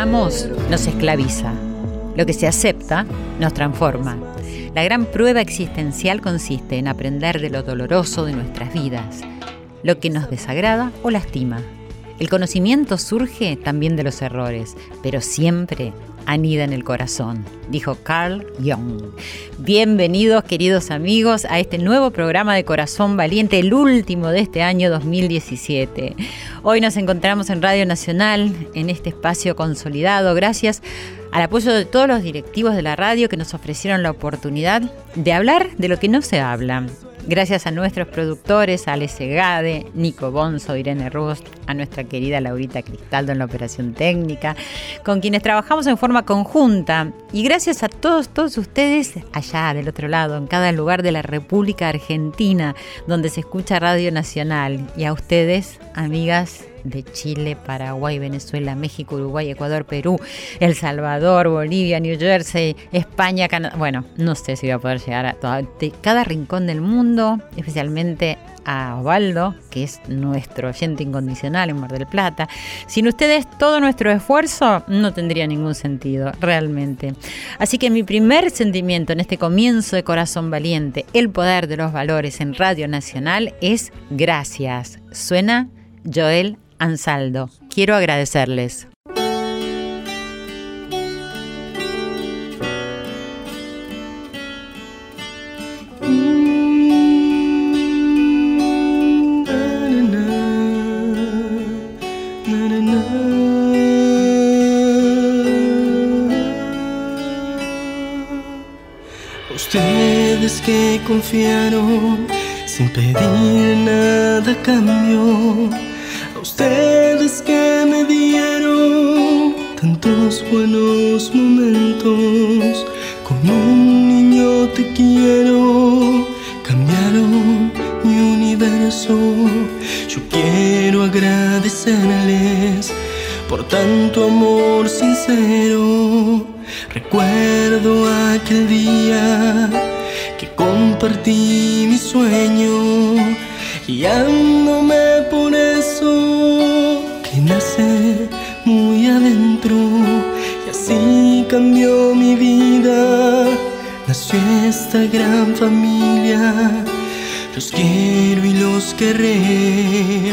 Negamos nos esclaviza. Lo que se acepta nos transforma. La gran prueba existencial consiste en aprender de lo doloroso de nuestras vidas, lo que nos desagrada o lastima. El conocimiento surge también de los errores, pero siempre anida en el corazón, dijo Carl Jung. Bienvenidos queridos amigos a este nuevo programa de Corazón Valiente, el último de este año 2017. Hoy nos encontramos en Radio Nacional, en este espacio consolidado, gracias al apoyo de todos los directivos de la radio que nos ofrecieron la oportunidad de hablar de lo que no se habla. Gracias a nuestros productores, a Ale Segade, Nico Bonzo, Irene Rust, a nuestra querida Laurita Cristaldo en la operación técnica, con quienes trabajamos en forma conjunta. Y gracias a todos, todos ustedes allá del otro lado, en cada lugar de la República Argentina, donde se escucha Radio Nacional. Y a ustedes, amigas de Chile, Paraguay, Venezuela, México, Uruguay, Ecuador, Perú, El Salvador, Bolivia, New Jersey, España, Canadá. Bueno, no sé si voy a poder llegar a cada rincón del mundo, especialmente a Osvaldo, que es nuestro oyente incondicional en Mar del Plata. Sin ustedes, todo nuestro esfuerzo no tendría ningún sentido, realmente. Así que mi primer sentimiento en este comienzo de Corazón Valiente, el poder de los valores en Radio Nacional, es gracias. Suena Joel Ansaldo. Quiero agradecerles. Ustedes que confiaron sin pedir nada a cambio. Ustedes que me dieron tantos buenos momentos. Como un niño te quiero. Cambiaron mi universo. Yo quiero agradecerles por tanto amor sincero. Recuerdo aquel día que compartí mi sueño, guiándome por eso cambió mi vida, nació esta gran familia. Los quiero y los querré,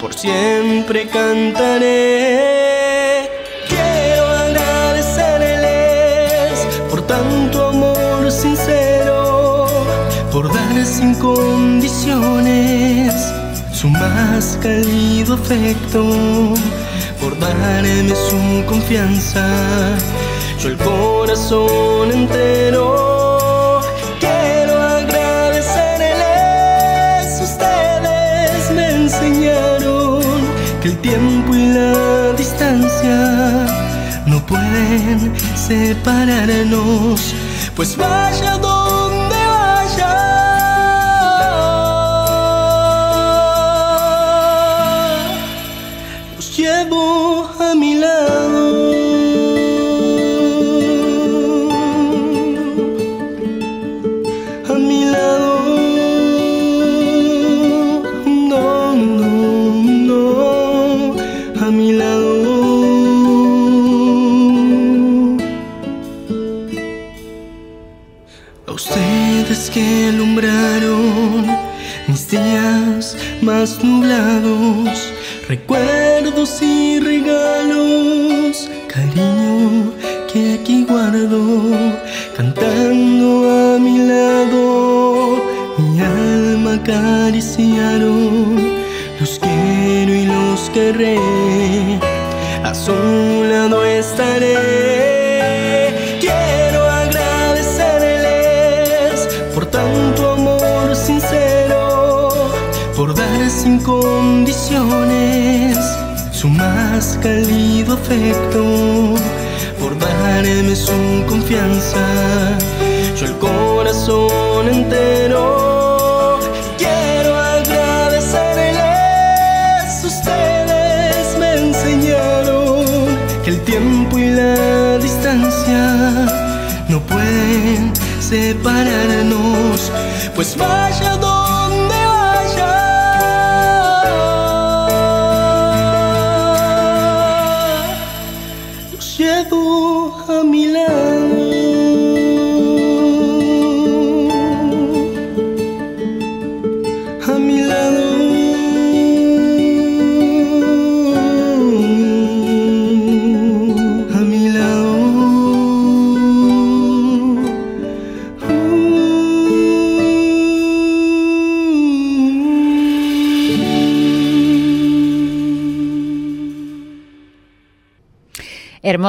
por siempre cantaré. Quiero agradecerles por tanto amor sincero, por dar sin condiciones su más cálido afecto, por darme su confianza, yo el corazón entero. Quiero agradecerles, ustedes me enseñaron que el tiempo y la distancia no pueden separarnos, pues vaya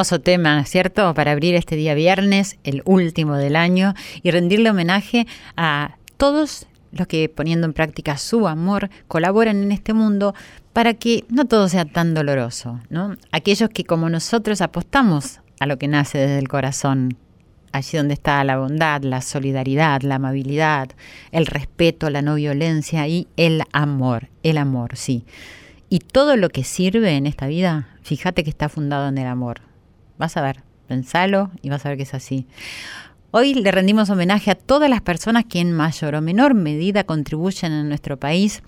Tema, ¿cierto? Para abrir este día viernes, el último del año, y rendirle homenaje a todos los que poniendo en práctica su amor colaboran en este mundo para que no todo sea tan doloroso, ¿no? Aquellos que como nosotros apostamos a lo que nace desde el corazón, allí donde está la bondad, la solidaridad, la amabilidad, el respeto, la no violencia y el amor, el amor, sí. Y todo lo que sirve en esta vida, fíjate que está fundado en el amor. Vas a ver, pensalo y vas a ver que es así. Hoy le rendimos homenaje a todas las personas que en mayor o menor medida contribuyen en nuestro país,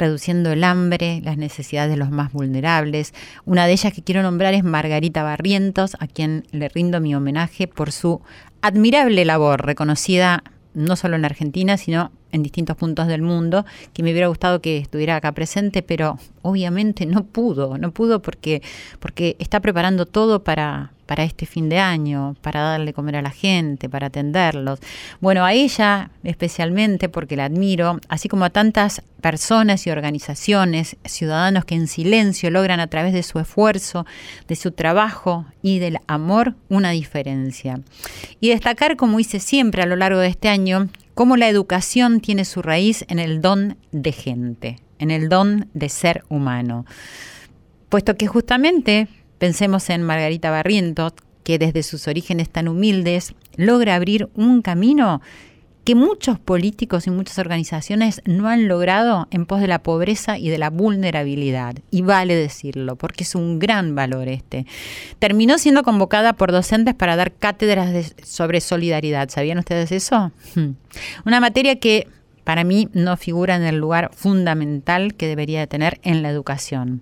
reduciendo el hambre, las necesidades de los más vulnerables. Una de ellas que quiero nombrar es Margarita Barrientos, a quien le rindo mi homenaje por su admirable labor, reconocida no solo en Argentina, sino en distintos puntos del mundo, que me hubiera gustado que estuviera acá presente, pero obviamente no pudo, no pudo porque, porque está preparando todo para, para este fin de año, para darle comer a la gente, para atenderlos. Bueno, a ella especialmente porque la admiro, así como a tantas personas y organizaciones, ciudadanos que en silencio logran a través de su esfuerzo, de su trabajo y del amor una diferencia. Y destacar, como hice siempre a lo largo de este año, cómo la educación tiene su raíz en el don de gente, en el don de ser humano. Puesto que justamente pensemos en Margarita Barrientos, que desde sus orígenes tan humildes logra abrir un camino que muchos políticos y muchas organizaciones no han logrado en pos de la pobreza y de la vulnerabilidad. Y vale decirlo, porque es un gran valor este. Terminó siendo convocada por docentes para dar cátedras sobre solidaridad. ¿Sabían ustedes eso? Hmm. Una materia que para mí no figura en el lugar fundamental que debería de tener en la educación.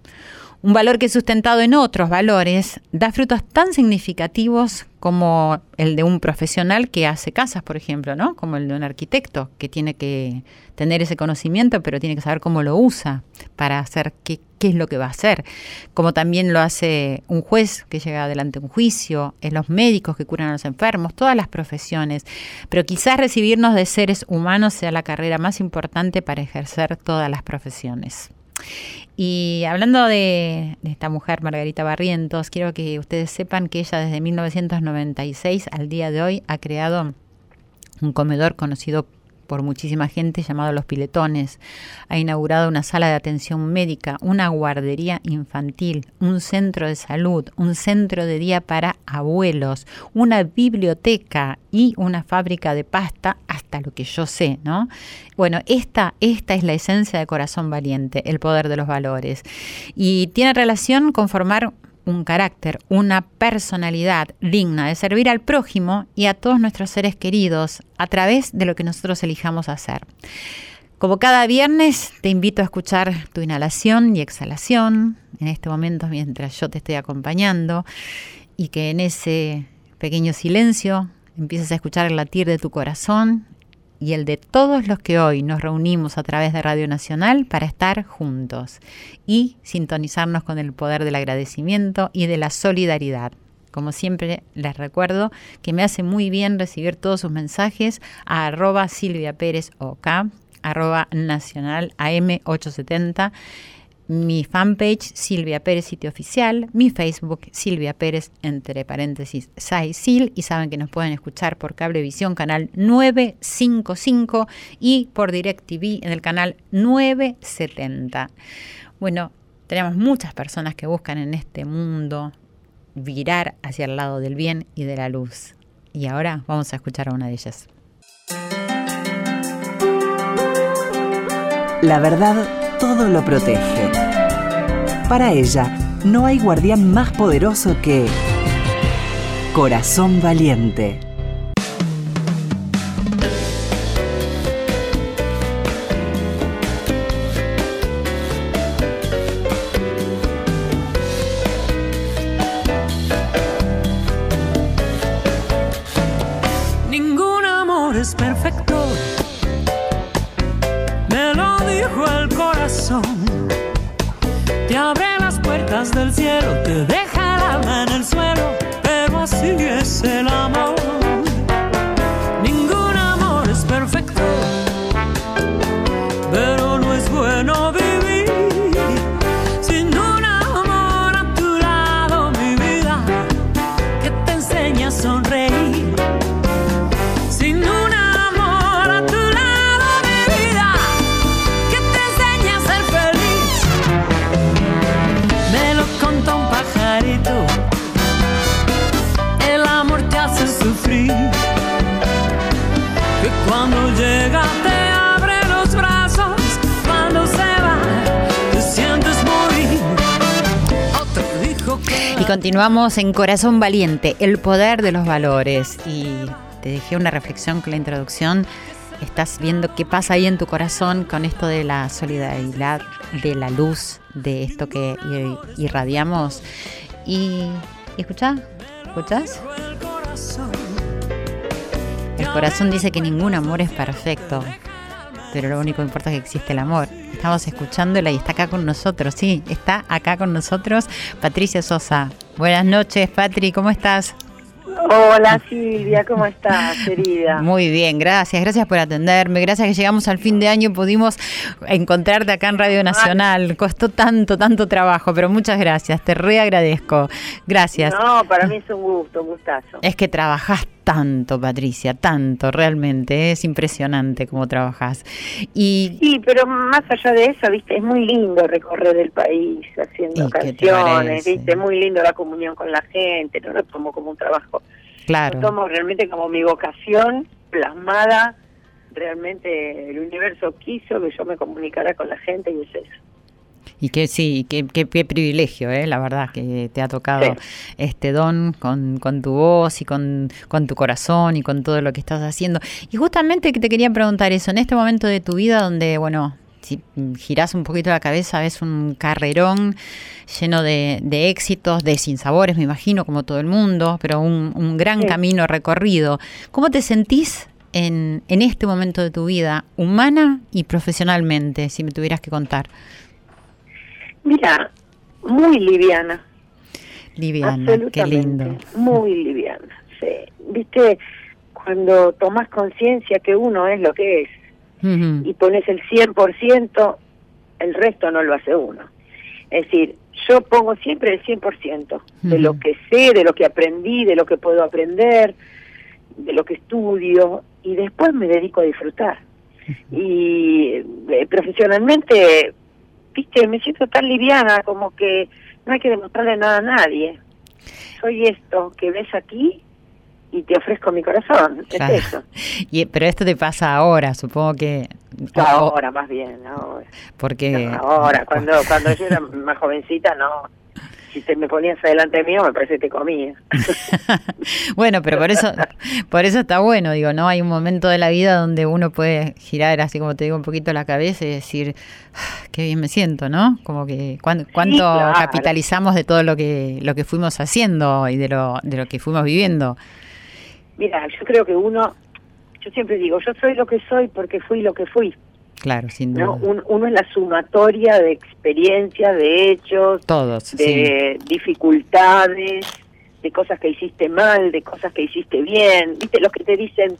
Un valor que sustentado en otros valores da frutos tan significativos como el de un profesional que hace casas, por ejemplo, ¿no? Como el de un arquitecto que tiene que tener ese conocimiento, pero tiene que saber cómo lo usa para hacer qué, es lo que va a hacer. Como también lo hace un juez que llega adelante un juicio, los médicos que curan a los enfermos, todas las profesiones. Pero quizás recibirnos de seres humanos sea la carrera más importante para ejercer todas las profesiones. Y hablando de, de, esta mujer, Margarita Barrientos, quiero que ustedes sepan que ella desde 1996 al día de hoy ha creado un comedor conocido por muchísima gente llamado Los Piletones. Ha inaugurado una sala de atención médica, una guardería infantil, un centro de salud, un centro de día para abuelos, una biblioteca y una fábrica de pasta, hasta lo que yo sé, ¿no? Bueno, esta, esta es la esencia de Corazón Valiente, el poder de los valores. Y tiene relación con formar un carácter, una personalidad digna de servir al prójimo y a todos nuestros seres queridos a través de lo que nosotros elijamos hacer. Como cada viernes, te invito a escuchar tu inhalación y exhalación en este momento mientras yo te estoy acompañando y que en ese pequeño silencio empieces a escuchar el latir de tu corazón y el de todos los que hoy nos reunimos a través de Radio Nacional para estar juntos y sintonizarnos con el poder del agradecimiento y de la solidaridad. Como siempre les recuerdo que me hace muy bien recibir todos sus mensajes a Silvia Pérez OK, arroba nacional AM870 mi fanpage Silvia Pérez Sitio Oficial, mi Facebook Silvia Pérez entre paréntesis Sil y saben que nos pueden escuchar por Cablevisión canal 955 y por DirecTV en el canal 970. Bueno, tenemos muchas personas que buscan en este mundo virar hacia el lado del bien y de la luz. Y ahora vamos a escuchar a una de ellas. La verdad todo lo protege. Para ella, no hay guardián más poderoso que Corazón Valiente. Continuamos en Corazón Valiente, el poder de los valores. Y te dejé una reflexión con la introducción. Estás viendo qué pasa ahí en tu corazón con esto de la solidaridad, de la luz, de esto que irradiamos. Y, escucha, ¿escuchas? El corazón dice que ningún amor es perfecto, pero lo único que importa es que existe el amor estamos escuchándola y está acá con nosotros, sí, está acá con nosotros Patricia Sosa. Buenas noches, Patri, ¿cómo estás? Hola Silvia, ¿cómo estás, querida? Muy bien, gracias, gracias por atenderme, gracias que llegamos al fin de año y pudimos encontrarte acá en Radio Nacional. Costó tanto, tanto trabajo, pero muchas gracias, te reagradezco. Gracias. No, para mí es un gusto, un gustazo. Es que trabajaste tanto, Patricia, tanto, realmente, es impresionante cómo trabajas. Y, sí, pero más allá de eso, viste, es muy lindo recorrer el país haciendo canciones, viste, es muy lindo la comunión con la gente, no lo tomo como un trabajo, claro. lo tomo realmente como mi vocación plasmada, realmente el universo quiso que yo me comunicara con la gente y es eso. Y que sí, qué, qué, privilegio, ¿eh? la verdad, que te ha tocado este don con, con, tu voz y con, con, tu corazón y con todo lo que estás haciendo. Y justamente que te quería preguntar eso, en este momento de tu vida donde, bueno, si girás un poquito la cabeza, ves un carrerón lleno de, de éxitos, de sinsabores, me imagino, como todo el mundo, pero un, un gran camino recorrido. ¿Cómo te sentís en, en este momento de tu vida, humana y profesionalmente, si me tuvieras que contar? Mira, muy liviana. Liviana, qué lindo. Muy liviana, sí. Viste, cuando tomas conciencia que uno es lo que es y pones el 100%, el resto no lo hace uno. Es decir, yo pongo siempre el 100% de lo que sé, de lo que aprendí, de lo que puedo aprender, de lo que estudio, y después me dedico a disfrutar. Y eh, profesionalmente viste, me siento tan liviana como que no hay que demostrarle nada a nadie. Soy esto que ves aquí y te ofrezco mi corazón. Es eso. Y, pero esto te pasa ahora, supongo que... ahora, más bien, ahora. Porque... ahora, cuando, cuando yo era más jovencita, no si te me ponías adelante mío, me parece que te comía. bueno, pero por eso, por eso está bueno, digo, ¿no? Hay un momento de la vida donde uno puede girar, así como te digo, un poquito la cabeza y decir, ah, qué bien me siento, ¿no? Como que cuánto, capitalizamos de todo lo que, lo que fuimos haciendo y de lo, de lo que fuimos viviendo. Mira, yo creo que uno, yo siempre digo, yo soy lo que soy porque fui lo que fui. Claro, sin duda. uno es la sumatoria de experiencia, de hechos, Todos, de dificultades, de cosas que hiciste mal, de cosas que hiciste bien. ¿Viste los que te dicen,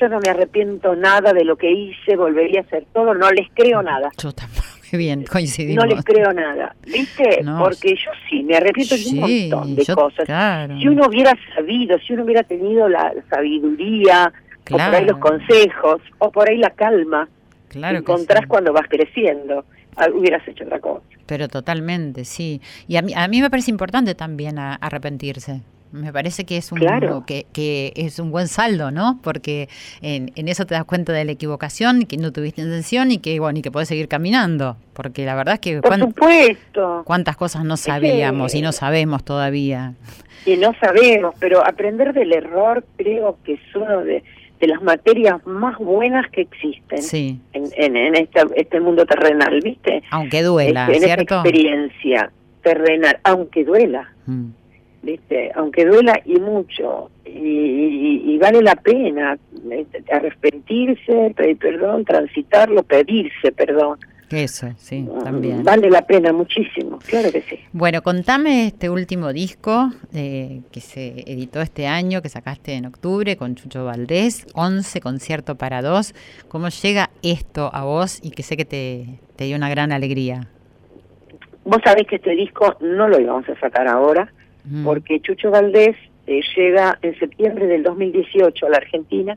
yo no me arrepiento nada de lo que hice, volvería a hacer todo? No les creo nada. Yo tampoco. Bien, coincidimos. No les creo nada, ¿viste? Porque yo sí, me arrepiento de un montón de cosas. Si uno hubiera sabido, si uno hubiera tenido la sabiduría, o por ahí los consejos, o por ahí la calma, claro encontrás cuando vas creciendo, hubieras hecho otra cosa. Pero totalmente, sí. Y a mí, a mí me parece importante también arrepentirse. Me parece que es un que, que, es un buen saldo, ¿no? Porque en, en, eso te das cuenta de la equivocación, que no tuviste intención y que bueno, y que puedes seguir caminando, porque la verdad es que Por supuesto. cuántas cosas no sabíamos y no sabemos todavía. Y no sabemos, pero aprender del error creo que es uno de, de las materias más buenas que existen en, en, este, este, mundo terrenal, ¿viste? Aunque duela, este, en ¿cierto? Esta experiencia terrenal, aunque duela. Mm. ¿viste? Aunque duela y mucho, y, vale la pena arrepentirse, pedir perdón, transitarlo, pedirse perdón. Eso, sí, también. Vale la pena muchísimo, claro que sí. Bueno, contame este último disco eh, que se editó este año, que sacaste en octubre con Chucho Valdés, 11 concierto para dos. ¿Cómo llega esto a vos y que sé que te, te dio una gran alegría? Vos sabés que este disco no lo íbamos a sacar ahora, porque Chucho Valdés eh, llega en septiembre del 2018 a la Argentina,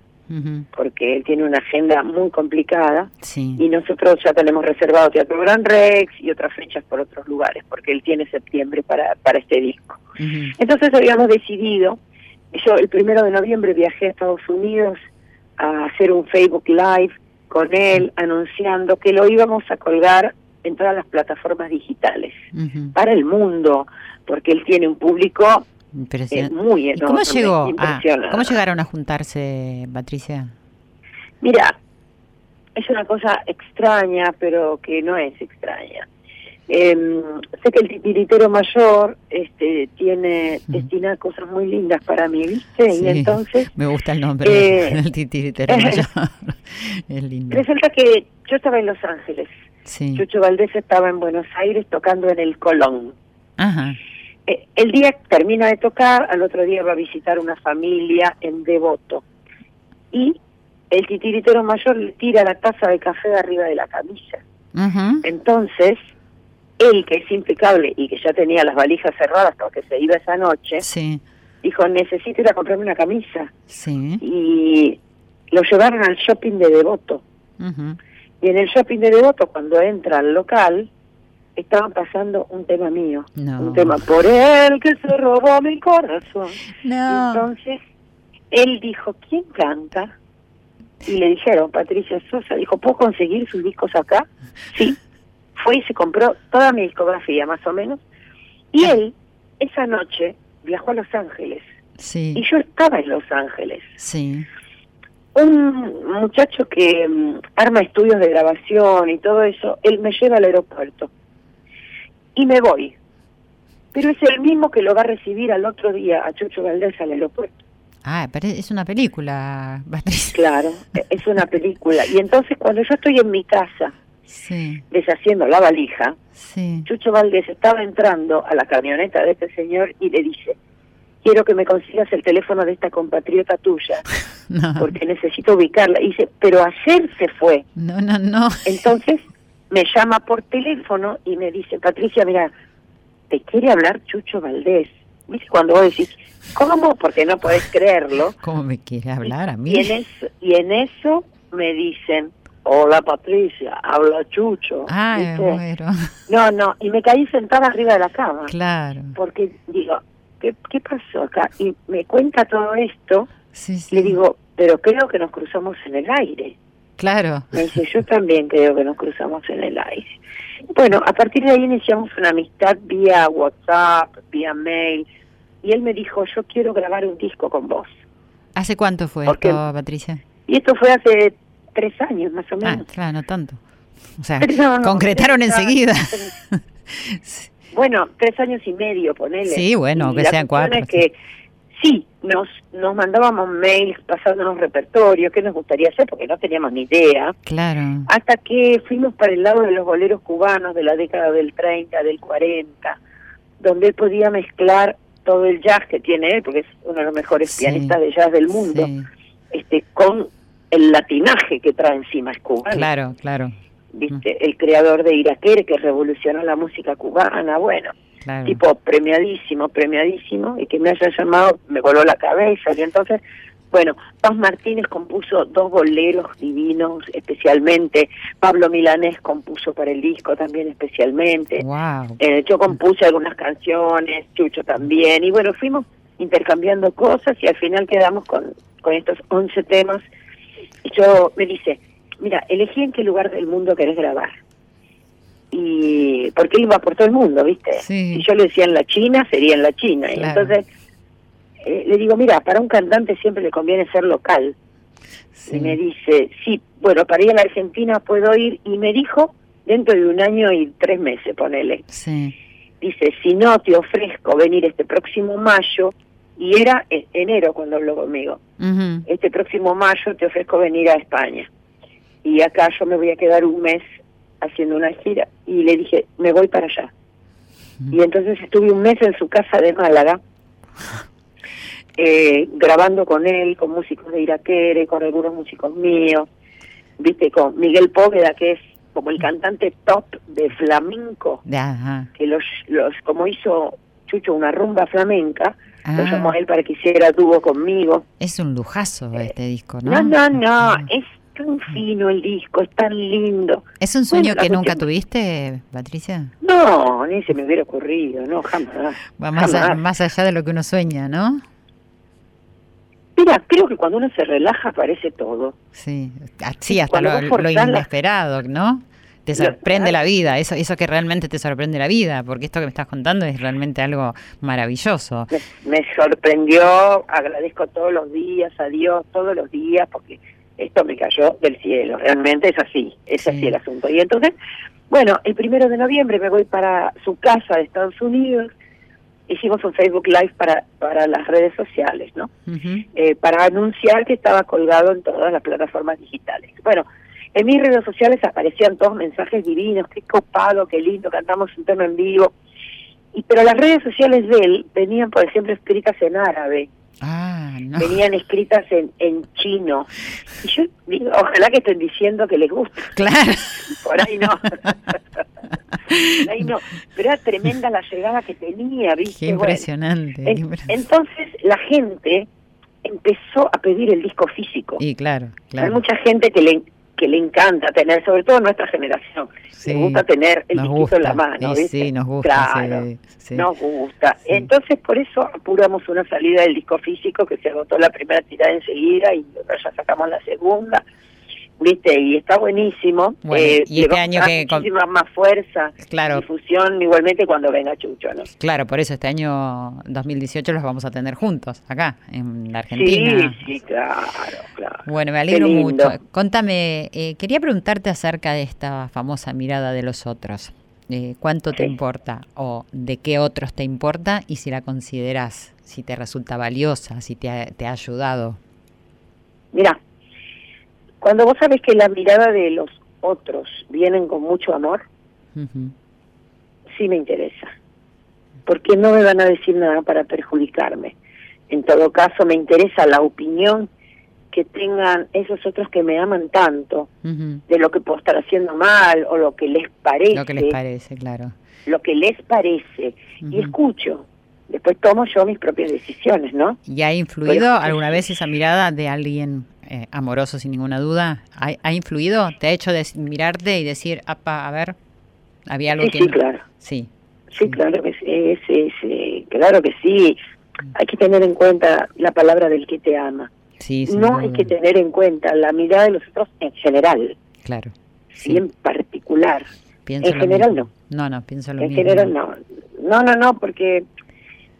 porque él tiene una agenda muy complicada, y nosotros ya tenemos reservado Teatro Gran Rex y otras fechas por otros lugares, porque él tiene septiembre para, para este disco. Entonces habíamos decidido, yo el primero de noviembre viajé a Estados Unidos a hacer un Facebook Live con él, anunciando que lo íbamos a colgar en todas las plataformas digitales para el mundo, porque él tiene un público eh, muy enorme. ¿Cómo, llegó ¿Cómo llegaron a juntarse, Patricia? Mira, es una cosa extraña, pero que no es extraña. Em, sé que el titiritero mayor este, tiene destina cosas muy lindas para mí, ¿viste? y entonces... Me gusta el nombre eh, del titiritero mayor. es lindo. Resulta que yo estaba en Los Ángeles. Chucho Valdés estaba en Buenos Aires tocando en el Colón. Ajá. Eh, el día termina de tocar, al otro día va a visitar una familia en Devoto. Y el titiritero mayor le tira la taza de café de arriba de la camisa. Entonces, él, que es impecable y que ya tenía las valijas cerradas porque se iba esa noche, dijo, necesito ir a comprarme una camisa. Y lo llevaron al shopping de Devoto. Y en el shopping de Devoto, cuando entra al local, estaban pasando un tema mío, un tema por él que se robó mi corazón. entonces él dijo, ¿quién canta? Y le dijeron, Patricia Sosa, dijo, ¿puedo conseguir sus discos acá? Sí, fue y se compró toda mi discografía, más o menos. Y él, esa noche, viajó a Los Ángeles. Sí. Y yo estaba en Los Ángeles. Sí. Un muchacho que mm, arma estudios de grabación y todo eso, él me lleva al aeropuerto y me voy. Pero es el mismo que lo va a recibir al otro día a Chucho Valdés al aeropuerto. Ah, pero es una película, Claro, e-, es una película. Y entonces cuando yo estoy en mi casa, deshaciendo la valija, Chucho Valdés estaba entrando a la camioneta de este señor y le dice, quiero que me consigas el teléfono de esta compatriota tuya, porque necesito ubicarla. Y dice, pero ayer se fue. No, no, no. Entonces me llama por teléfono y me dice, Patricia, mira, te quiere hablar Chucho Valdés. ¿Viste? Cuando vos decís, ¿cómo? Porque no podés creerlo. ¿Cómo me quiere hablar a mí? Y en eso, y en eso me dicen, hola Patricia, habla Chucho. Ah, bueno. No, no, y me caí sentada arriba de la cama. Claro. Porque digo, ¿qué, qué pasó acá? Y me cuenta todo esto, sí, sí. le digo, pero creo que nos cruzamos en el aire. Claro. Me dice, yo también creo que nos cruzamos en el aire. Bueno, a partir de ahí iniciamos una amistad vía WhatsApp, vía mail, y él me dijo, yo quiero grabar un disco con vos. ¿Hace cuánto fue esto, Patricia? Y esto fue hace tres años, más o menos. Ah, claro, no tanto. O sea, concretaron enseguida. bueno, tres años y medio, ponele. Sí, bueno, que sean cuatro. Es que sí, nos, nos mandábamos mails pasándonos repertorios, qué nos gustaría hacer, porque no teníamos ni idea. Claro. Hasta que fuimos para el lado de los boleros cubanos de la década del 30, del 40, donde él podía mezclar todo el jazz que tiene él, porque es uno de los mejores pianistas de jazz del mundo, este con el latinaje que trae encima es cubano. Claro, claro. ¿viste? El creador de Iraquere que revolucionó la música cubana, bueno, tipo premiadísimo, premiadísimo, y que me haya llamado, me voló la cabeza, y entonces, bueno, Paz Martínez compuso dos boleros divinos especialmente, Pablo Milanés compuso para el disco también especialmente, eh, yo compuse algunas canciones, Chucho también, y bueno, fuimos intercambiando cosas y al final quedamos con, con estos 11 temas. Y yo me dice, mira, elegí en qué lugar del mundo querés grabar. Y porque él iba por todo el mundo, ¿viste? Si yo le decía en la China, sería en la China. Y entonces eh, le digo, mira, para un cantante siempre le conviene ser local. Y me dice, sí, bueno, para ir a la Argentina puedo ir. Y me dijo, dentro de un año y tres meses, ponele. Sí. Dice, si no te ofrezco venir este próximo mayo, y era enero cuando habló conmigo. Este próximo mayo te ofrezco venir a España. Y acá yo me voy a quedar un mes haciendo una gira. Y le dije, me voy para allá. Y entonces estuve un mes en su casa de Málaga, eh, grabando con él, con músicos de Iraquere, con algunos músicos míos, viste, con Miguel Póveda, que es como el cantante top de flamenco, que los, los, como hizo Chucho una rumba flamenca, lo ah. llamó a él para que hiciera dúo conmigo. Es un lujazo eh, este disco, ¿no? No, no, no, es tan fino el disco, es tan lindo. ¿Es un sueño que nunca tuviste, Patricia? No, ni se me hubiera ocurrido, no, jamás. Va más, más allá de lo que uno sueña, ¿no? Mira, creo que cuando uno se relaja aparece todo. Sí, sí hasta lo, lo, inesperado, ¿no? te sorprende la vida, eso, eso que realmente te sorprende la vida, porque esto que me estás contando es realmente algo maravilloso. Me, sorprendió, agradezco todos los días a Dios, todos los días, porque esto me cayó del cielo, realmente es así, es así el asunto. Y entonces, bueno, el primero de noviembre me voy para su casa de Estados Unidos, hicimos un Facebook Live para, para las redes sociales, ¿no? Eh, para anunciar que estaba colgado en todas las plataformas digitales. Bueno, en mis redes sociales aparecían todos mensajes divinos, qué copado, qué lindo, cantamos un tema en vivo. Y pero las redes sociales de él venían, por ejemplo, escritas en árabe. Ah, no. Venían escritas en, en chino. Y yo digo, ojalá que estén diciendo que les gusta. Claro. Por ahí no. Por ahí no. Pero era tremenda la llegada que tenía, ¿viste? Qué impresionante. Entonces la gente empezó a pedir el disco físico. Y claro, claro. Hay mucha gente que le que le encanta tener, sobre todo nuestra generación, le gusta tener el disquito en la mano, Sí, nos gusta. Claro, nos gusta. Entonces, por eso apuramos una salida del disco físico que se agotó la primera tirada enseguida y ya sacamos la segunda. ¿Viste? Y está buenísimo. Eh, y este año que... Muchísima más fuerza, claro. difusión, igualmente cuando venga Chucho, ¿no? Claro, por eso este año 2018 los vamos a tener juntos, acá, en la Argentina. Sí, sí, claro, claro. Bueno, me alegro mucho. Contame, eh, quería preguntarte acerca de esta famosa mirada de los otros. Eh, ¿Cuánto te importa o de qué otros te importa y si la consideras, si te resulta valiosa, si te ha, te ha ayudado? Mira, cuando vos sabes que la mirada de los otros vienen con mucho amor, sí me interesa, porque no me van a decir nada para perjudicarme. En todo caso, me interesa la opinión que tengan esos otros que me aman tanto de lo que puedo estar haciendo mal o lo que les parece. Lo que les parece, claro. Lo que les parece. Y escucho. Después tomo yo mis propias decisiones, ¿no? ¿Y ha influido alguna vez esa mirada de alguien eh, amoroso sin ninguna duda, ¿ha, influido? ¿Te ha hecho mirarte y decir, apa, a ver, había algo que... Sí, claro. Sí. Sí, claro que sí, sí, sí, claro que sí. Hay que tener en cuenta la palabra del que te ama. Sí, no hay que tener en cuenta la mirada de los otros en general. Claro. Sí, en particular. en general no. No, no, pienso lo en mismo. En general no. No, no, no, porque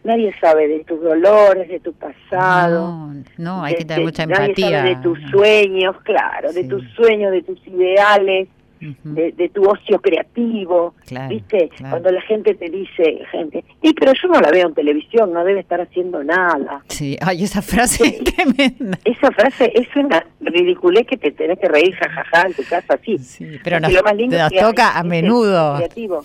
nadie sabe de tus dolores, de tu pasado. No, no hay que tener mucha empatía. Nadie sabe de tus sueños, claro, de tus sueños, de tus ideales, de, tu ocio creativo, ¿viste? Cuando la gente te dice, gente, y pero yo no la veo en televisión, no debe estar haciendo nada. Sí, ay, esa frase tremenda. Esa frase es una ridiculez que te tenés que reír jajaja en tu casa, sí. Sí, pero nos, toca a menudo.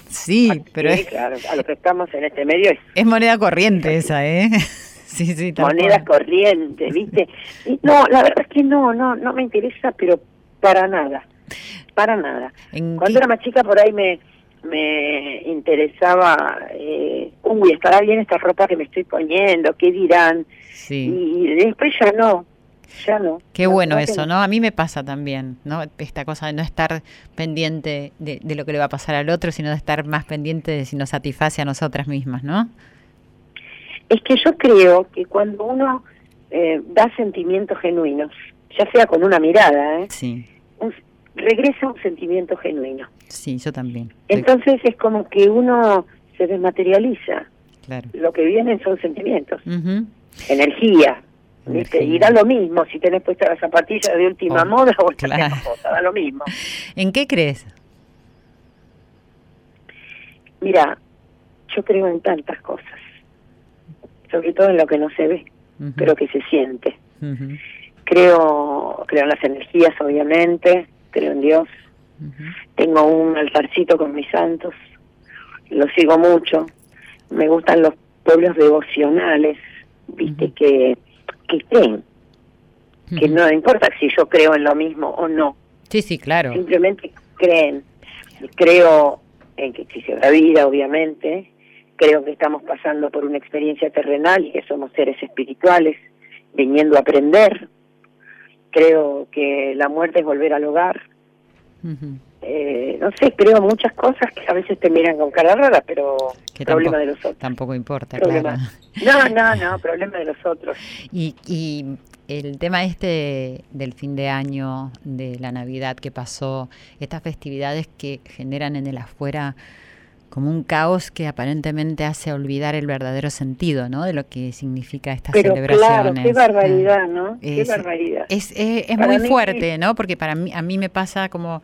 Sí, pero es... Claro, a lo que estamos en este medio es... Es moneda corriente esa, ¿eh? Sí, sí, moneda corriente, ¿viste? no, la verdad es que no, no, no me interesa, pero para nada. Para nada. Cuando era más chica por ahí me me interesaba, eh, uy, estará bien esta ropa que me estoy poniendo, ¿qué dirán? Y después ya no, ya no. Qué bueno eso, ¿no? A mí me pasa también, ¿no? Esta cosa de no estar pendiente de, lo que le va a pasar al otro, sino de estar más pendiente de si nos satisface a nosotras mismas, ¿no? Es que yo creo que cuando uno eh, da sentimientos genuinos, ya sea con una mirada, ¿eh? Sí. Regresa un sentimiento genuino. Sí, yo también. Entonces es como que uno se desmaterializa. Claro. Lo que vienen son sentimientos, energía, y da lo mismo si tenés puesta la zapatilla de última oh, moda o claro. cosa, da lo mismo. ¿En qué crees? Mira, yo creo en tantas cosas, sobre todo en lo que no se ve, pero que se siente. Creo, creo en las energías, obviamente, creo en Dios. Tengo un altarcito con mis santos, lo sigo mucho. Me gustan los pueblos devocionales, viste que que creen, que no importa si yo creo en lo mismo o no. Sí, sí, claro. Simplemente creen. Creo en que existe la vida, obviamente. Creo que estamos pasando por una experiencia terrenal y que somos seres espirituales, viniendo a aprender. Creo que la muerte es volver al hogar. Eh, no sé, creo muchas cosas que a veces te miran con cara rara, pero problema de los otros. Tampoco importa, claro. No, no, no, problema de los otros. Y, y el tema este del fin de año, de la Navidad que pasó, estas festividades que generan en el afuera como un caos que aparentemente hace olvidar el verdadero sentido, ¿no? De lo que significa estas Pero celebraciones. Claro, qué barbaridad, ¿no? Es, qué barbaridad. Es, es, muy fuerte, ¿no? Porque para mí, a mí me pasa como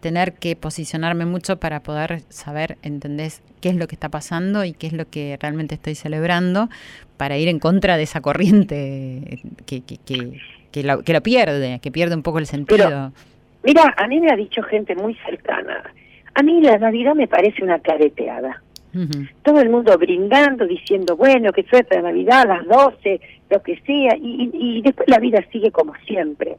tener que posicionarme mucho para poder saber, ¿entendés?, qué es lo que está pasando y qué es lo que realmente estoy celebrando para ir en contra de esa corriente que, que, que, lo, que lo pierde, que pierde un poco el sentido. mira, a mí me ha dicho gente muy cercana, a mí la Navidad me parece una careteada. Todo el mundo brindando, diciendo, bueno, que suerte la Navidad, las 12, lo que sea, y, y después la vida sigue como siempre.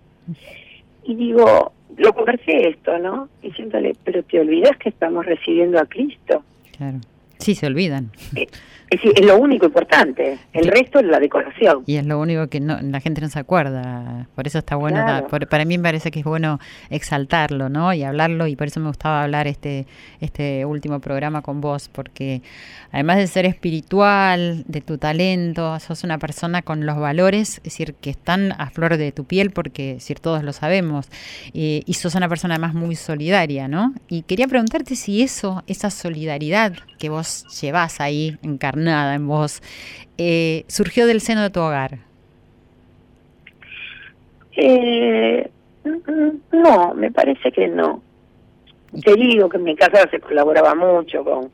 Y digo, lo conversé esto, ¿no? Diciéndole, pero te olvidas que estamos recibiendo a Cristo. Claro. Sí, se olvidan. Eh, es, es lo único importante, el resto es la decoración. Y es lo único que no, la gente no se acuerda, por eso está bueno, para mí me parece que es bueno exaltarlo, ¿no? Y hablarlo, y por eso me gustaba hablar este, este último programa con vos, porque además de ser espiritual, de tu talento, sos una persona con los valores, es decir, que están a flor de tu piel, porque decir, todos lo sabemos, y sos una persona además muy solidaria, ¿no? Y quería preguntarte si eso, esa solidaridad que vos llevas ahí encarnada, nada en vos, eh, surgió del seno de tu hogar? Eh, no, me parece que no. Te digo que en mi casa se colaboraba mucho con,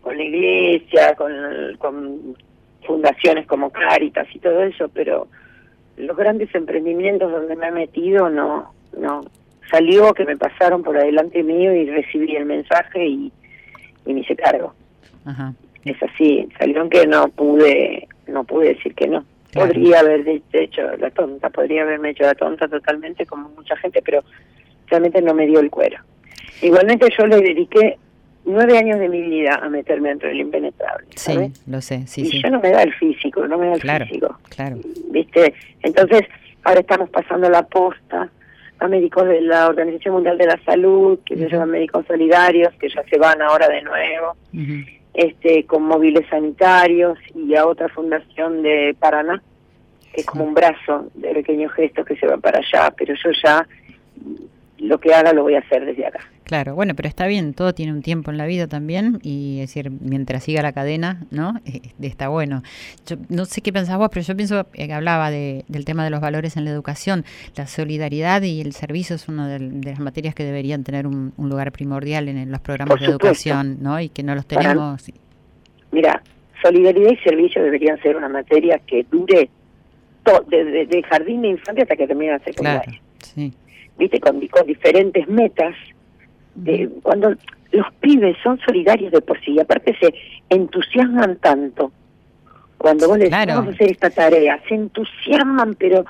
con la iglesia, con, con fundaciones como Caritas y todo eso, pero los grandes emprendimientos donde me he metido no, no. Salió que me pasaron por adelante mío y recibí el mensaje y, y me hice cargo. Ajá es así, salieron que no pude, no pude decir que no. Podría haber hecho la tonta, podría haberme hecho la tonta totalmente como mucha gente, pero realmente no me dio el cuero. Igualmente yo le dediqué nueve años de mi vida a meterme dentro del impenetrable. Sí, lo sé, sí, y ya no me da el físico, no me da el físico. Claro. ¿Viste? Entonces, ahora estamos pasando la posta a médicos de la Organización Mundial de la Salud, que se llaman médicos solidarios, que ya se van ahora de nuevo este, con móviles sanitarios y a otra fundación de Paraná, que es como un brazo de pequeños gestos que se va para allá, pero yo ya lo que haga lo voy a hacer desde acá. Claro, bueno, pero está bien, todo tiene un tiempo en la vida también y es decir, mientras siga la cadena, ¿no? Eh, está bueno. Yo no sé qué pensás vos, pero yo pienso que hablaba de, del tema de los valores en la educación. La solidaridad y el servicio es una de, las materias que deberían tener un, lugar primordial en, los programas de educación, ¿no? Y que no los tenemos. mira, solidaridad y servicio deberían ser una materia que dure desde de, jardín de infancia hasta que termine la secundaria. Claro, sí viste, con, diferentes metas. De, cuando los pibes son solidarios de por sí, aparte se entusiasman tanto. Cuando vos les vamos a hacer esta tarea, se entusiasman, pero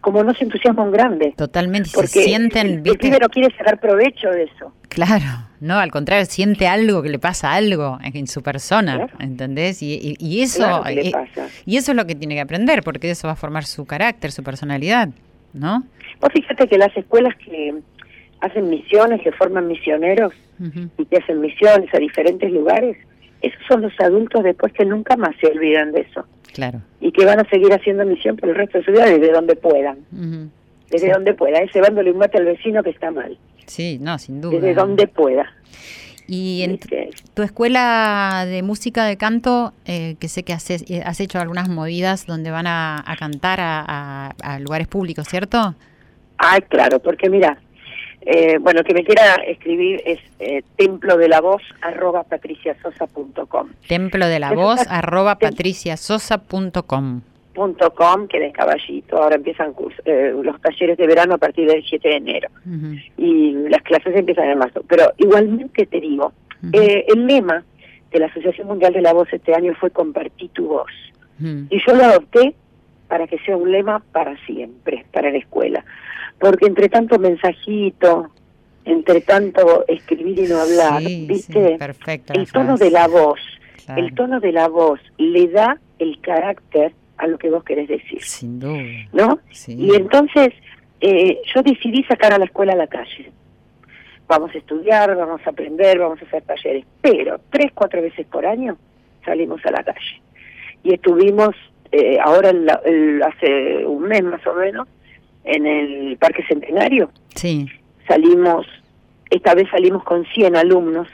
como no se entusiasma un grande. Totalmente, porque se sienten... El, el no quiere sacar provecho de eso. Claro, no, al contrario, siente algo, que le pasa algo en su persona, ¿entendés? Y, y, eso y, y, eso es lo que tiene que aprender, porque eso va a formar su carácter, su personalidad, ¿no? Vos fíjate que las escuelas que hacen misiones, que forman misioneros y que hacen misiones a diferentes lugares, esos son los adultos después que nunca más se olvidan de eso. Claro. Y que van a seguir haciendo misión por el resto de su vida desde donde puedan. Desde donde pueda, ese llevándole un mate al vecino que está mal. Sí, no, sin duda. Desde donde pueda. Y en tu escuela de música de canto, eh, que sé que has, eh, has hecho algunas movidas donde van a, cantar a, lugares públicos, ¿cierto? Ay, claro, porque mira, eh, bueno, que me quiera escribir es eh, templo de la voz arroba patriciasosa.com. Templo de la voz arroba patriciasosa.com. Punto com, que de caballito, ahora empiezan eh, los talleres de verano a partir del 7 de enero y las clases empiezan en marzo. Pero igualmente te digo, eh, el lema de la Asociación Mundial de la Voz este año fue compartir tu voz. Y yo lo adopté para que sea un lema para siempre, para la escuela porque entre tanto mensajito, entre tanto escribir y no hablar, ¿viste? el tono de la voz, el tono de la voz le da el carácter a lo que vos querés decir. Sin duda. ¿No? Y entonces eh, yo decidí sacar a la escuela a la calle. Vamos a estudiar, vamos a aprender, vamos a hacer talleres, pero tres, cuatro veces por año salimos a la calle. Y estuvimos, eh, ahora hace un mes más o menos, en el Parque Centenario. Sí. Salimos, esta vez salimos con 100 alumnos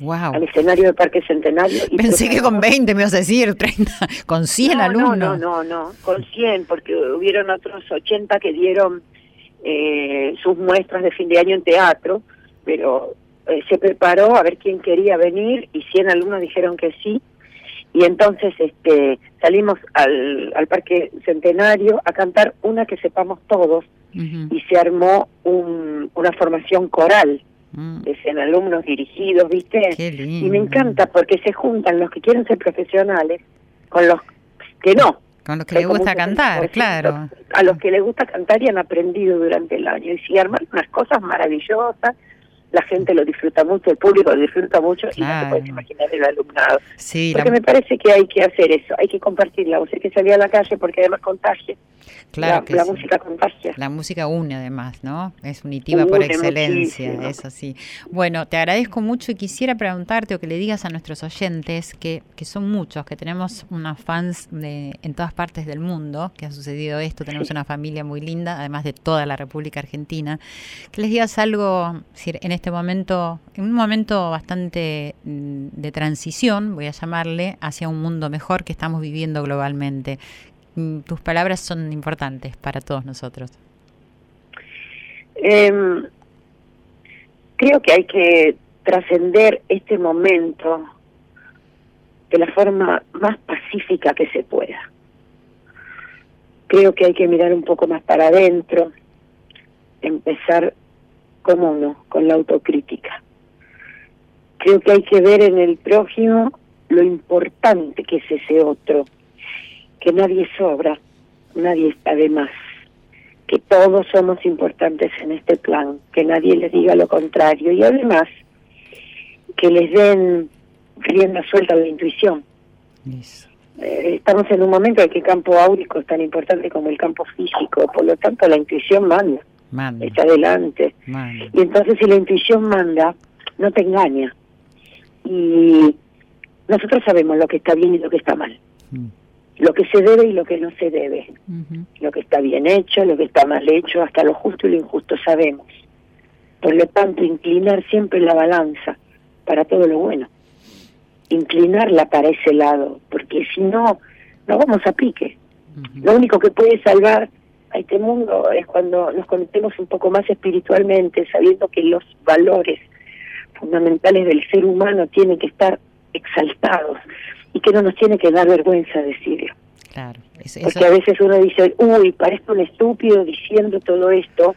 wow. al escenario del Parque Centenario. Y Pensé que con 20 me ibas a decir, 30, con 100 alumnos. No, no, no, no, con 100, porque hubieron otros 80 que dieron eh, sus muestras de fin de año en teatro, pero eh, se preparó a ver quién quería venir y 100 alumnos dijeron que sí y entonces este salimos al, al Parque Centenario a cantar una que sepamos todos y se armó un, una formación coral mm. 100 alumnos dirigidos, ¿viste? Y me encanta porque se juntan los que quieren ser profesionales con los que no. Con los que les gusta cantar, claro. A los que les gusta cantar y han aprendido durante el año. Y se arman unas cosas maravillosas la gente lo disfruta mucho, el público lo disfruta mucho y no te puedes imaginar el alumnado. Sí, porque me parece que hay que hacer eso, hay que compartir la voz, hay que salir a la calle porque además contagia. Claro la, la música contagia. La música une además, ¿no? Es unitiva por excelencia, es así. Bueno, te agradezco mucho y quisiera preguntarte o que le digas a nuestros oyentes, que, que son muchos, que tenemos unos fans de, en todas partes del mundo, que ha sucedido esto, tenemos una familia muy linda, además de toda la República Argentina, que les digas algo, en este momento, en un momento bastante mm, de transición, voy a llamarle, hacia un mundo mejor que estamos viviendo globalmente. Mm, tus palabras son importantes para todos nosotros. Em, creo que hay que trascender este momento de la forma más pacífica que se pueda. Creo que hay que mirar un poco más para adentro, empezar, como no, con la autocrítica. Creo que hay que ver en el prójimo lo importante que es ese otro que nadie sobra, nadie está de más, que todos somos importantes en este plan, que nadie les diga lo contrario y además que les den rienda suelta a la intuición. Eh, estamos en un momento en que el campo áurico es tan importante como el campo físico, por lo tanto la intuición manda, está adelante. Y entonces si la intuición manda, no te engaña. Y nosotros sabemos lo que está bien y lo que está mal. Mm lo que se debe y lo que no se debe, lo que está bien hecho, lo que está mal hecho, hasta lo justo y lo injusto sabemos. Por lo tanto, inclinar siempre la balanza para todo lo bueno, inclinarla para ese lado, porque si no, no vamos a pique. Lo único que puede salvar a este mundo es cuando nos conectemos un poco más espiritualmente, sabiendo que los valores fundamentales del ser humano tienen que estar exaltados y que no nos tiene que dar vergüenza decirlo. Claro, Porque a veces uno dice, uy, parezco un estúpido diciendo todo esto,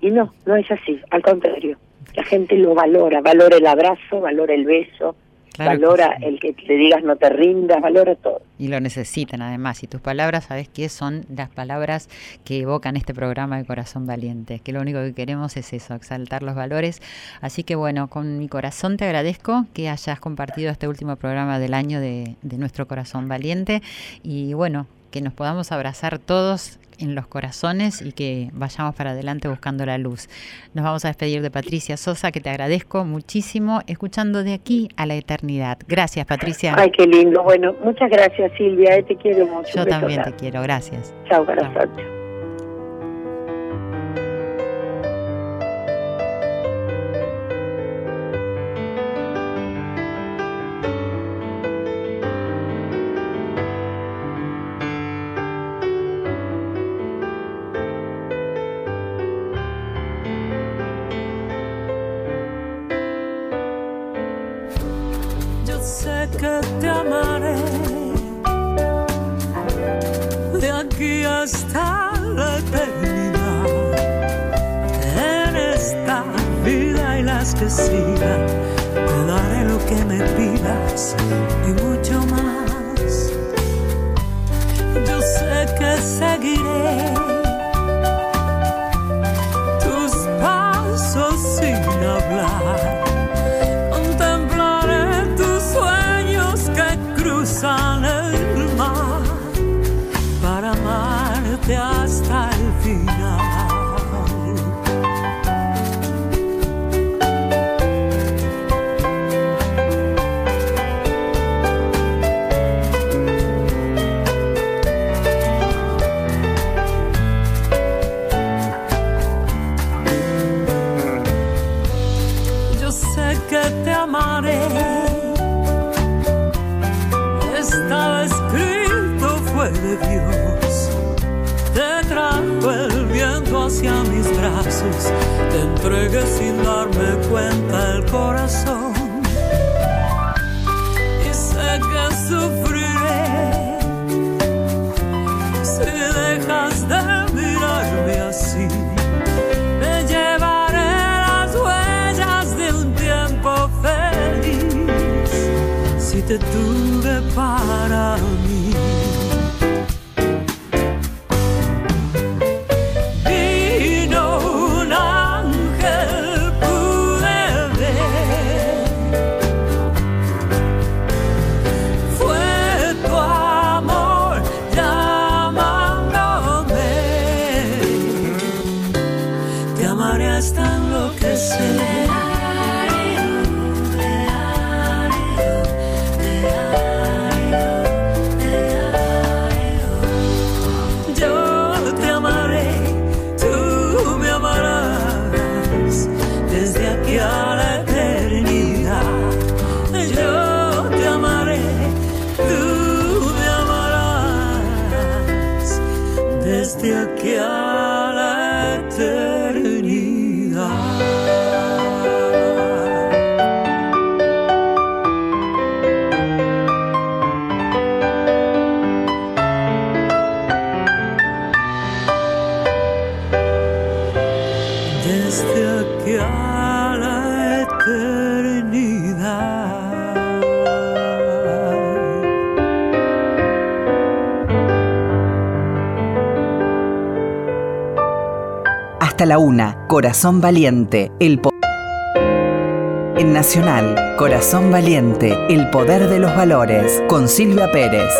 y no, no es así, al contrario, la gente lo valora, valora el abrazo, valora el beso, valora el que te digas no te rindas, valora todo. Y lo necesitan además. Y tus palabras, ¿sabes qué? Son las palabras que evocan este programa de Corazón Valiente, que lo único que queremos es eso, exaltar los valores. Así que bueno, con mi corazón te agradezco que hayas compartido este último programa del año de, de nuestro Corazón Valiente. Y bueno, que nos podamos abrazar todos en los corazones y que vayamos para adelante buscando la luz. Nos vamos a despedir de Patricia Sosa, que te agradezco muchísimo, escuchando de aquí a la eternidad. Gracias, Patricia. Ay, qué lindo. Bueno, muchas gracias, Silvia. Eh, te quiero mucho. Yo también te quiero. Gracias. Chao, corazón. desfila te entregué sin darme cuenta el corazón. Y sé que sufriré si dejas de mirarme así. Me llevaré las huellas de un tiempo feliz si te tuve para mí. La una, Corazón Valiente, el En Nacional, Corazón Valiente, el poder de los valores, con Silvia Pérez.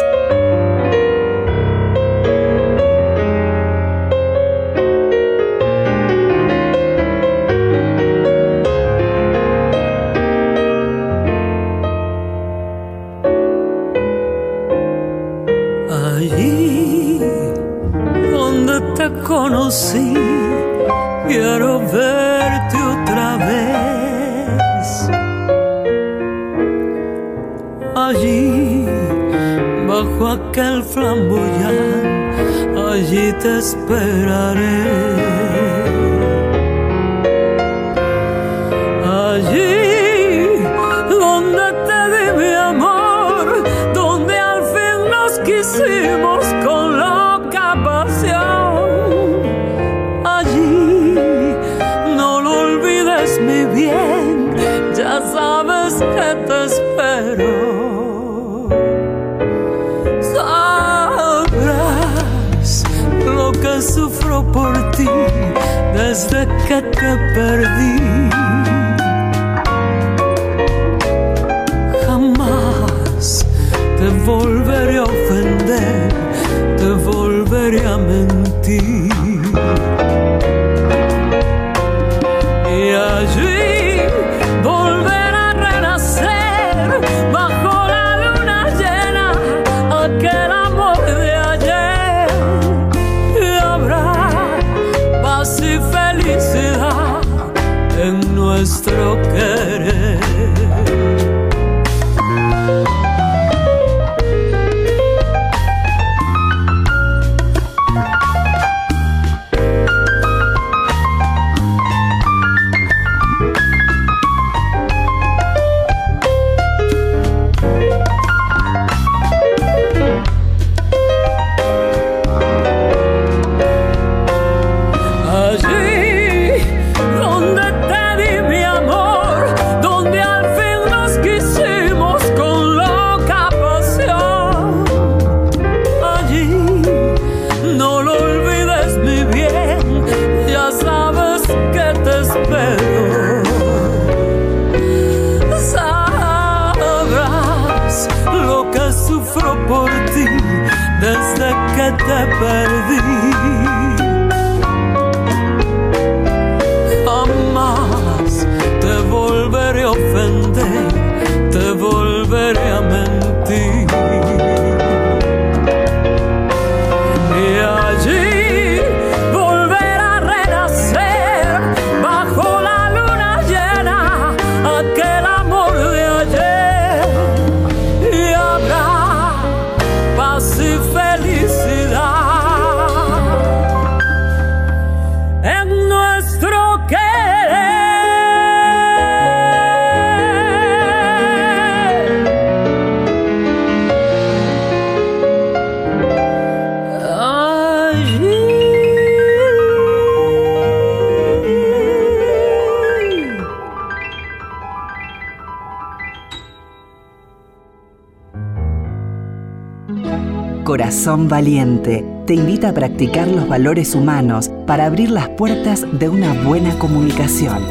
Valiente te invita a practicar los valores humanos para abrir las puertas de una buena comunicación.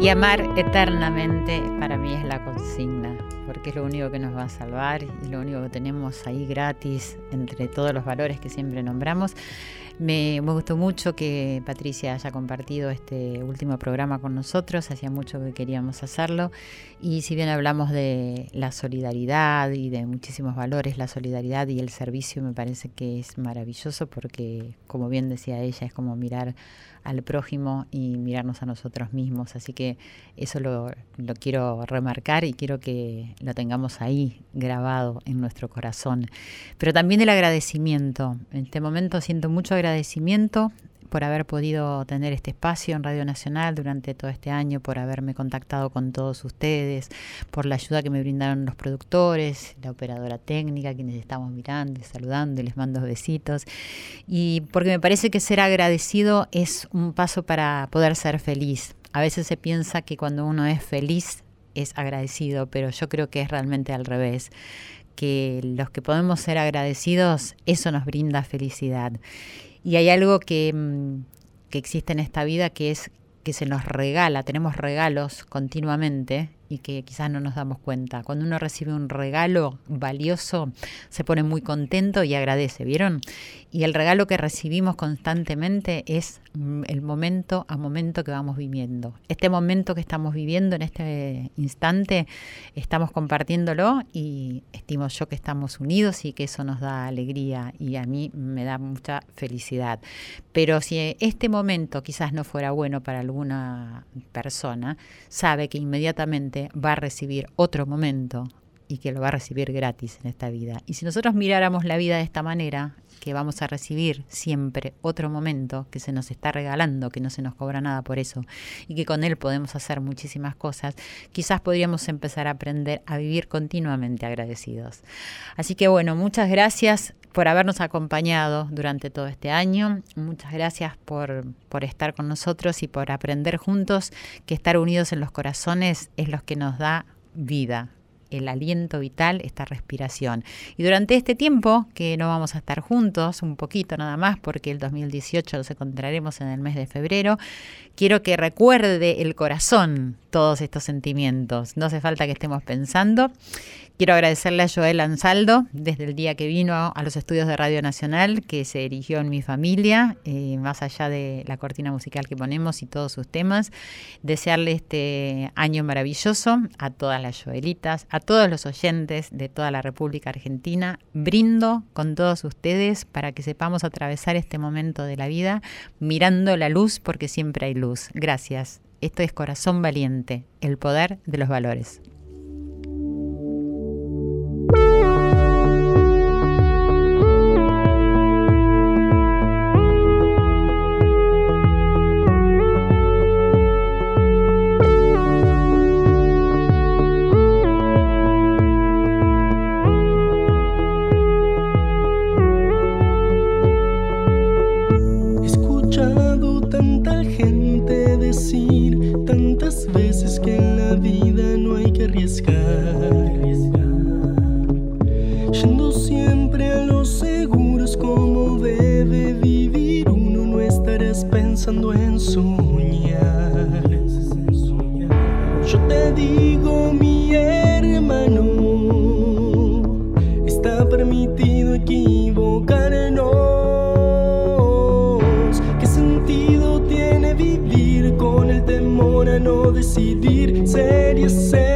Y amar eternamente para mí es la consigna, porque es lo único que nos va a salvar y lo único que tenemos ahí gratis entre todos los valores que siempre nombramos. Me, gustó mucho que Patricia haya compartido este último programa con nosotros, hacía mucho que queríamos hacerlo. Y si bien hablamos de la solidaridad y de muchísimos valores, la solidaridad y el servicio me parece que es maravilloso porque como bien decía ella es como mirar al prójimo y mirarnos a nosotros mismos. Así que eso lo, lo, quiero remarcar y quiero que lo tengamos ahí grabado en nuestro corazón. Pero también el agradecimiento. En este momento siento mucho agradecimiento por haber podido tener este espacio en Radio Nacional durante todo este año, por haberme contactado con todos ustedes, por la ayuda que me brindaron los productores, la operadora técnica, quienes estamos mirando y saludando y les mando besitos. Y porque me parece que ser agradecido es un paso para poder ser feliz. A veces se piensa que cuando uno es feliz es agradecido, pero yo creo que es realmente al revés que los que podemos ser agradecidos, eso nos brinda felicidad. Y hay algo que, mm, que existe en esta vida que es que se nos regala, tenemos regalos continuamente y que quizás no nos damos cuenta. Cuando uno recibe un regalo valioso, se pone muy contento y agradece, ¿vieron? Y el regalo que recibimos constantemente es mm, el momento a momento que vamos viviendo. Este momento que estamos viviendo en este instante, estamos compartiéndolo y estimo yo que estamos unidos y que eso nos da alegría y a mí me da mucha felicidad. Pero si este momento quizás no fuera bueno para alguna persona, sabe que inmediatamente va a recibir otro momento y que lo va a recibir gratis en esta vida. Y si nosotros miráramos la vida de esta manera, que vamos a recibir siempre otro momento que se nos está regalando, que no se nos cobra nada por eso, y que con él podemos hacer muchísimas cosas, quizás podríamos empezar a aprender a vivir continuamente agradecidos. Así que bueno, muchas gracias por habernos acompañado durante todo este año. Muchas gracias por, por, estar con nosotros y por aprender juntos que estar unidos en los corazones es lo que nos da vida el aliento vital, esta respiración. Y durante este tiempo que no vamos a estar juntos, un poquito nada más, porque el 2018 nos encontraremos en el mes de febrero, quiero que recuerde el corazón todos estos sentimientos. No hace falta que estemos pensando Quiero agradecerle a Joel Ansaldo desde el día que vino a los estudios de Radio Nacional, que se erigió en mi familia, eh, más allá de la cortina musical que ponemos y todos sus temas. Desearle este año maravilloso a todas las Joelitas, a todos los oyentes de toda la República Argentina. Brindo con todos ustedes para que sepamos atravesar este momento de la vida mirando la luz porque siempre hay luz. Gracias. Esto es Corazón Valiente, el poder de los valores. arriesgar. Yendo siempre a los seguros como debe vivir uno, no estarás pensando en soñar. Yo te digo, mi hermano, está permitido equivocarnos. ¿Qué sentido tiene vivir con el temor a no decidir? Sería ser.